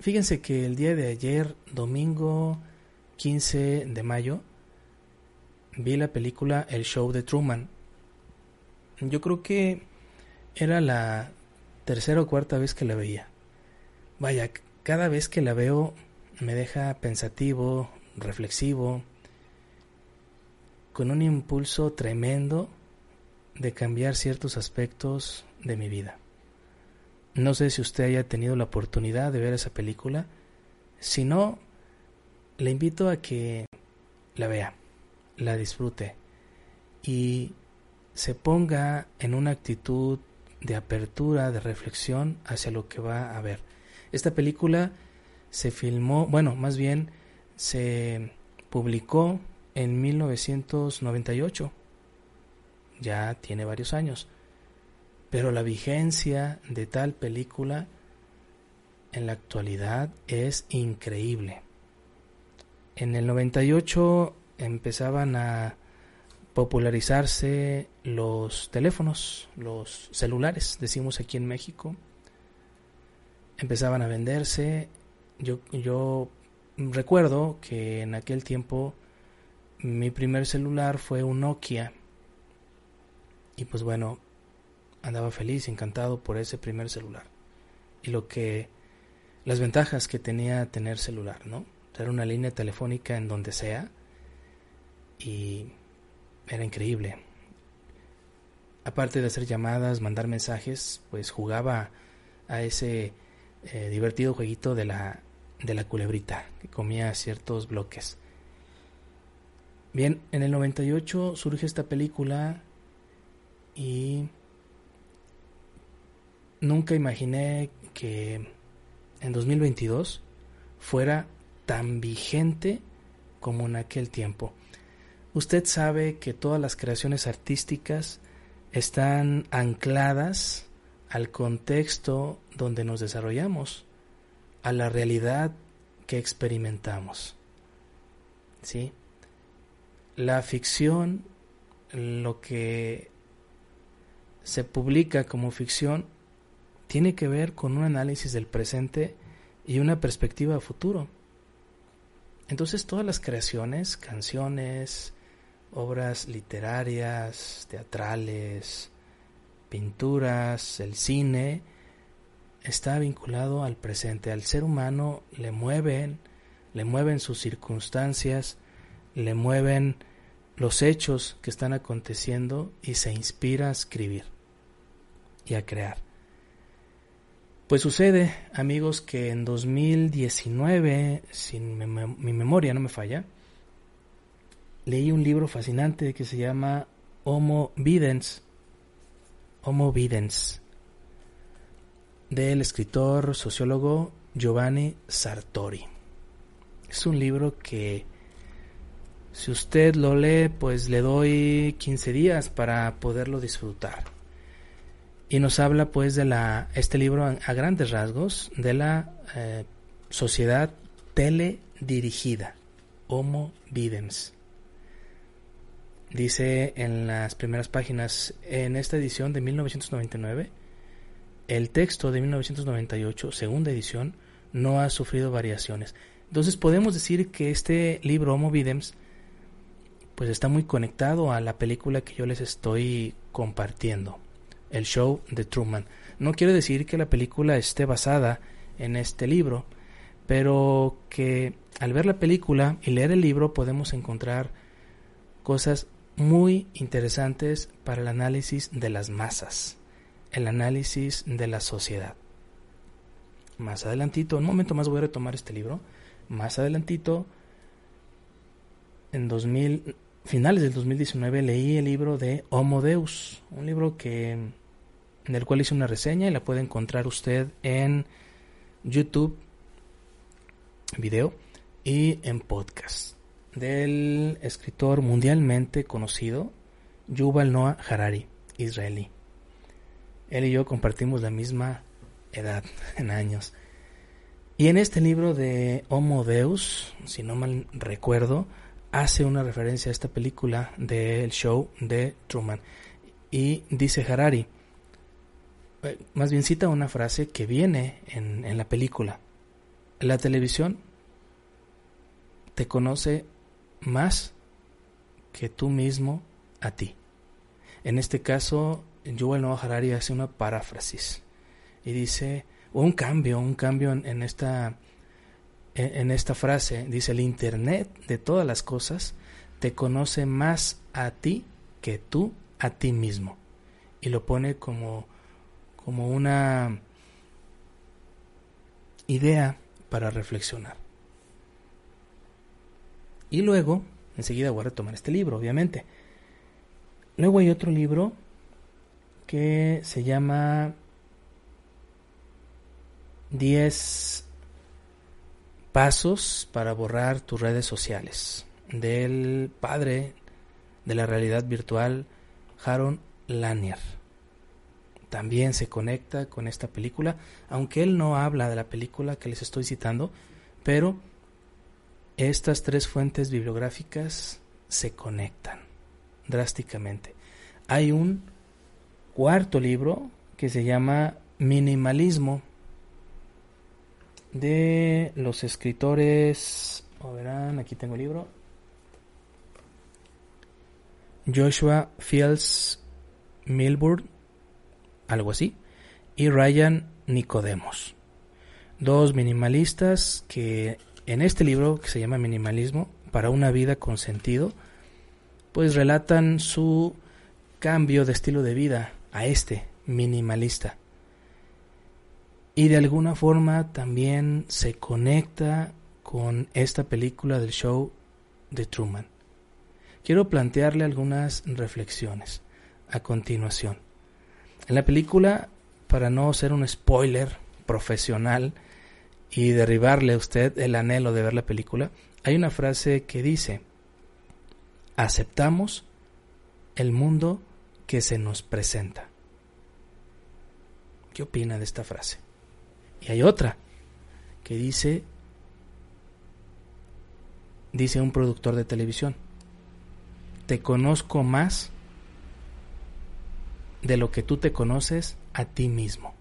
Fíjense que el día de ayer, domingo 15 de mayo, vi la película El Show de Truman. Yo creo que era la tercera o cuarta vez que la veía. Vaya, cada vez que la veo me deja pensativo, reflexivo, con un impulso tremendo de cambiar ciertos aspectos de mi vida. No sé si usted haya tenido la oportunidad de ver esa película. Si no, le invito a que la vea, la disfrute y se ponga en una actitud de apertura, de reflexión hacia lo que va a ver. Esta película se filmó, bueno, más bien se publicó en 1998. Ya tiene varios años. Pero la vigencia de tal película en la actualidad es increíble. En el 98 empezaban a popularizarse los teléfonos, los celulares, decimos aquí en México. Empezaban a venderse. Yo, yo recuerdo que en aquel tiempo mi primer celular fue un Nokia. Y pues bueno, andaba feliz, encantado por ese primer celular. Y lo que las ventajas que tenía tener celular, ¿no? Tener una línea telefónica en donde sea y era increíble. Aparte de hacer llamadas, mandar mensajes, pues jugaba a ese eh, divertido jueguito de la, de la culebrita, que comía ciertos bloques. Bien, en el 98 surge esta película y nunca imaginé que en 2022 fuera tan vigente como en aquel tiempo. Usted sabe que todas las creaciones artísticas están ancladas al contexto donde nos desarrollamos, a la realidad que experimentamos. ¿Sí? La ficción, lo que se publica como ficción, tiene que ver con un análisis del presente y una perspectiva futuro. Entonces todas las creaciones, canciones, obras literarias, teatrales, pinturas, el cine, está vinculado al presente. Al ser humano le mueven, le mueven sus circunstancias, le mueven los hechos que están aconteciendo y se inspira a escribir y a crear. Pues sucede, amigos, que en 2019, si mi memoria no me falla, leí un libro fascinante que se llama Homo Videns, Homo Videns, del escritor sociólogo Giovanni Sartori. Es un libro que si usted lo lee, pues le doy 15 días para poderlo disfrutar. Y nos habla pues de la este libro a, grandes rasgos de la eh, sociedad teledirigida, Homo Videns. Dice en las primeras páginas, en esta edición de 1999, el texto de 1998, segunda edición, no ha sufrido variaciones. Entonces podemos decir que este libro Homo Videms pues está muy conectado a la película que yo les estoy compartiendo, el show de Truman. No quiero decir que la película esté basada en este libro, pero que al ver la película y leer el libro podemos encontrar cosas muy interesantes para el análisis de las masas, el análisis de la sociedad. Más adelantito, un momento más voy a retomar este libro. Más adelantito, en 2000, finales del 2019 leí el libro de Homo Deus, un libro que del cual hice una reseña y la puede encontrar usted en YouTube, video y en podcast del escritor mundialmente conocido Yuval Noah Harari, israelí. Él y yo compartimos la misma edad en años. Y en este libro de Homo Deus, si no mal recuerdo, hace una referencia a esta película del show de Truman. Y dice Harari, más bien cita una frase que viene en, en la película. La televisión te conoce más que tú mismo a ti. En este caso, Yuval Noah Harari hace una paráfrasis y dice, un cambio, un cambio en, esta, en, esta frase. Dice, el Internet de todas las cosas te conoce más a ti que tú a ti mismo. Y lo pone como, como una idea para reflexionar. Y luego, enseguida voy a retomar este libro, obviamente. Luego hay otro libro que se llama 10 pasos para borrar tus redes sociales del padre de la realidad virtual Haron Lanier. También se conecta con esta película, aunque él no habla de la película que les estoy citando, pero estas tres fuentes bibliográficas se conectan drásticamente. Hay un cuarto libro que se llama Minimalismo de los escritores, o verán, aquí tengo el libro, Joshua Fields Milburn, algo así, y Ryan Nicodemos. Dos minimalistas que en este libro que se llama Minimalismo para una vida con sentido, pues relatan su cambio de estilo de vida a este minimalista y de alguna forma también se conecta con esta película del show de Truman. Quiero plantearle algunas reflexiones a continuación. En la película, para no ser un spoiler profesional y derribarle a usted el anhelo de ver la película, hay una frase que dice, aceptamos el mundo que se nos presenta. ¿Qué opina de esta frase? Y hay otra que dice, dice un productor de televisión, te conozco más de lo que tú te conoces a ti mismo.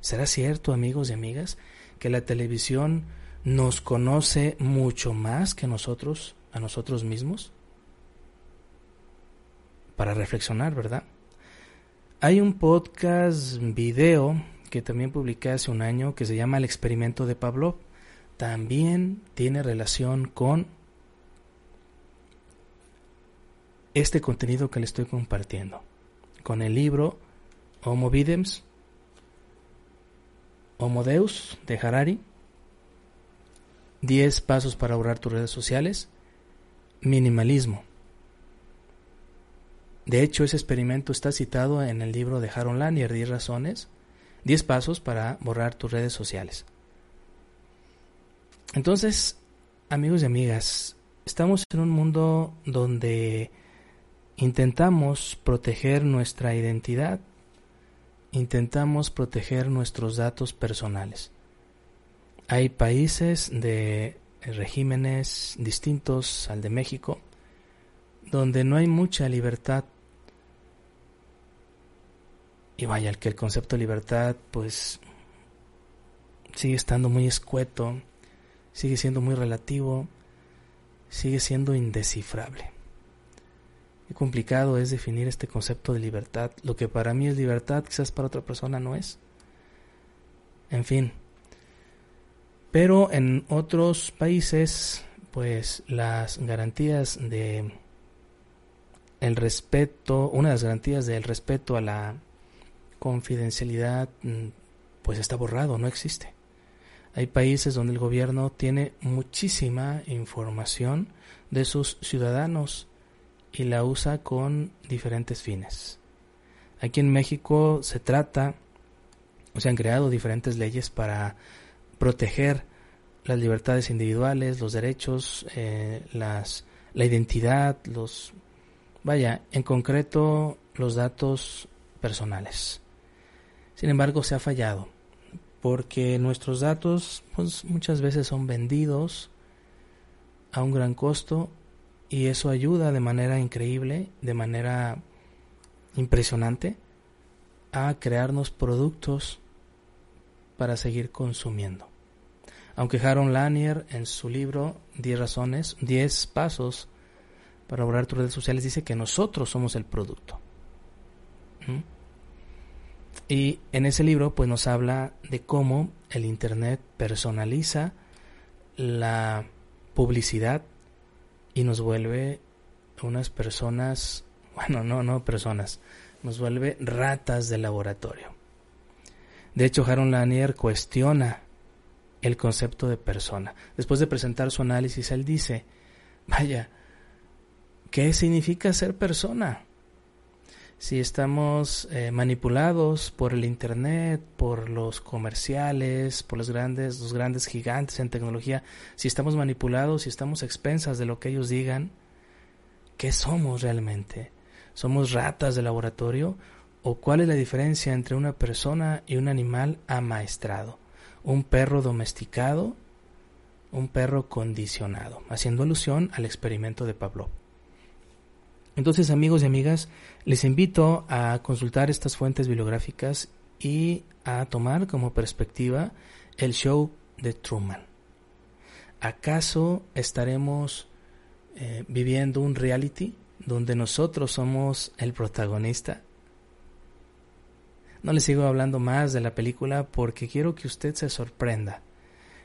¿Será cierto, amigos y amigas, que la televisión nos conoce mucho más que nosotros, a nosotros mismos? Para reflexionar, ¿verdad? Hay un podcast video que también publiqué hace un año que se llama El experimento de Pavlov. También tiene relación con este contenido que le estoy compartiendo. Con el libro Homo Videms, Homo Deus de Harari, 10 pasos para ahorrar tus redes sociales, minimalismo. De hecho, ese experimento está citado en el libro de Harold Lanier, 10 razones 10 pasos para borrar tus redes sociales. Entonces, amigos y amigas, estamos en un mundo donde intentamos proteger nuestra identidad, intentamos proteger nuestros datos personales. Hay países de regímenes distintos al de México donde no hay mucha libertad y vaya, que el concepto de libertad pues sigue estando muy escueto, sigue siendo muy relativo, sigue siendo indescifrable. Qué complicado es definir este concepto de libertad. Lo que para mí es libertad, quizás para otra persona no es. En fin. Pero en otros países, pues las garantías de el respeto, una de las garantías del respeto a la confidencialidad mm, pues está borrado, no existe. Hay países donde el gobierno tiene muchísima información de sus ciudadanos y la usa con diferentes fines. Aquí en México se trata, o se han creado diferentes leyes para proteger las libertades individuales, los derechos, eh, las, la identidad, los, vaya, en concreto los datos personales. Sin embargo, se ha fallado porque nuestros datos pues, muchas veces son vendidos a un gran costo y eso ayuda de manera increíble, de manera impresionante a crearnos productos para seguir consumiendo. Aunque Harold Lanier en su libro 10 razones, 10 pasos para lograr tus redes sociales dice que nosotros somos el producto. ¿Mm? Y en ese libro pues nos habla de cómo el internet personaliza la publicidad y nos vuelve unas personas, bueno, no, no personas, nos vuelve ratas de laboratorio. De hecho, Harold Lanier cuestiona el concepto de persona. Después de presentar su análisis, él dice, vaya, ¿qué significa ser persona? Si estamos eh, manipulados por el internet, por los comerciales, por los grandes, los grandes gigantes en tecnología, si estamos manipulados, si estamos expensas de lo que ellos digan, ¿qué somos realmente? ¿Somos ratas de laboratorio? ¿O cuál es la diferencia entre una persona y un animal amaestrado? un perro domesticado, un perro condicionado, haciendo alusión al experimento de Pavlov. Entonces, amigos y amigas, les invito a consultar estas fuentes bibliográficas y a tomar como perspectiva el show de Truman. ¿Acaso estaremos eh, viviendo un reality donde nosotros somos el protagonista? No le sigo hablando más de la película porque quiero que usted se sorprenda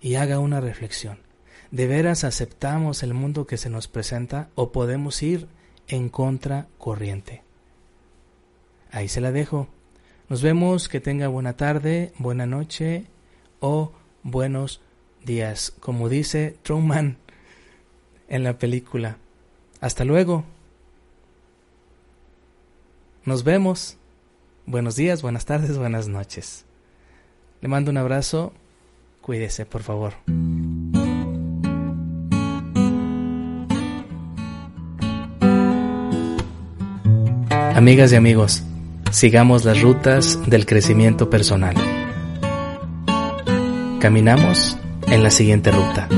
y haga una reflexión. ¿De veras aceptamos el mundo que se nos presenta o podemos ir en contra corriente? Ahí se la dejo. Nos vemos, que tenga buena tarde, buena noche o buenos días, como dice Truman en la película. Hasta luego. Nos vemos. Buenos días, buenas tardes, buenas noches. Le mando un abrazo. Cuídese, por favor. Amigas y amigos, sigamos las rutas del crecimiento personal. Caminamos en la siguiente ruta.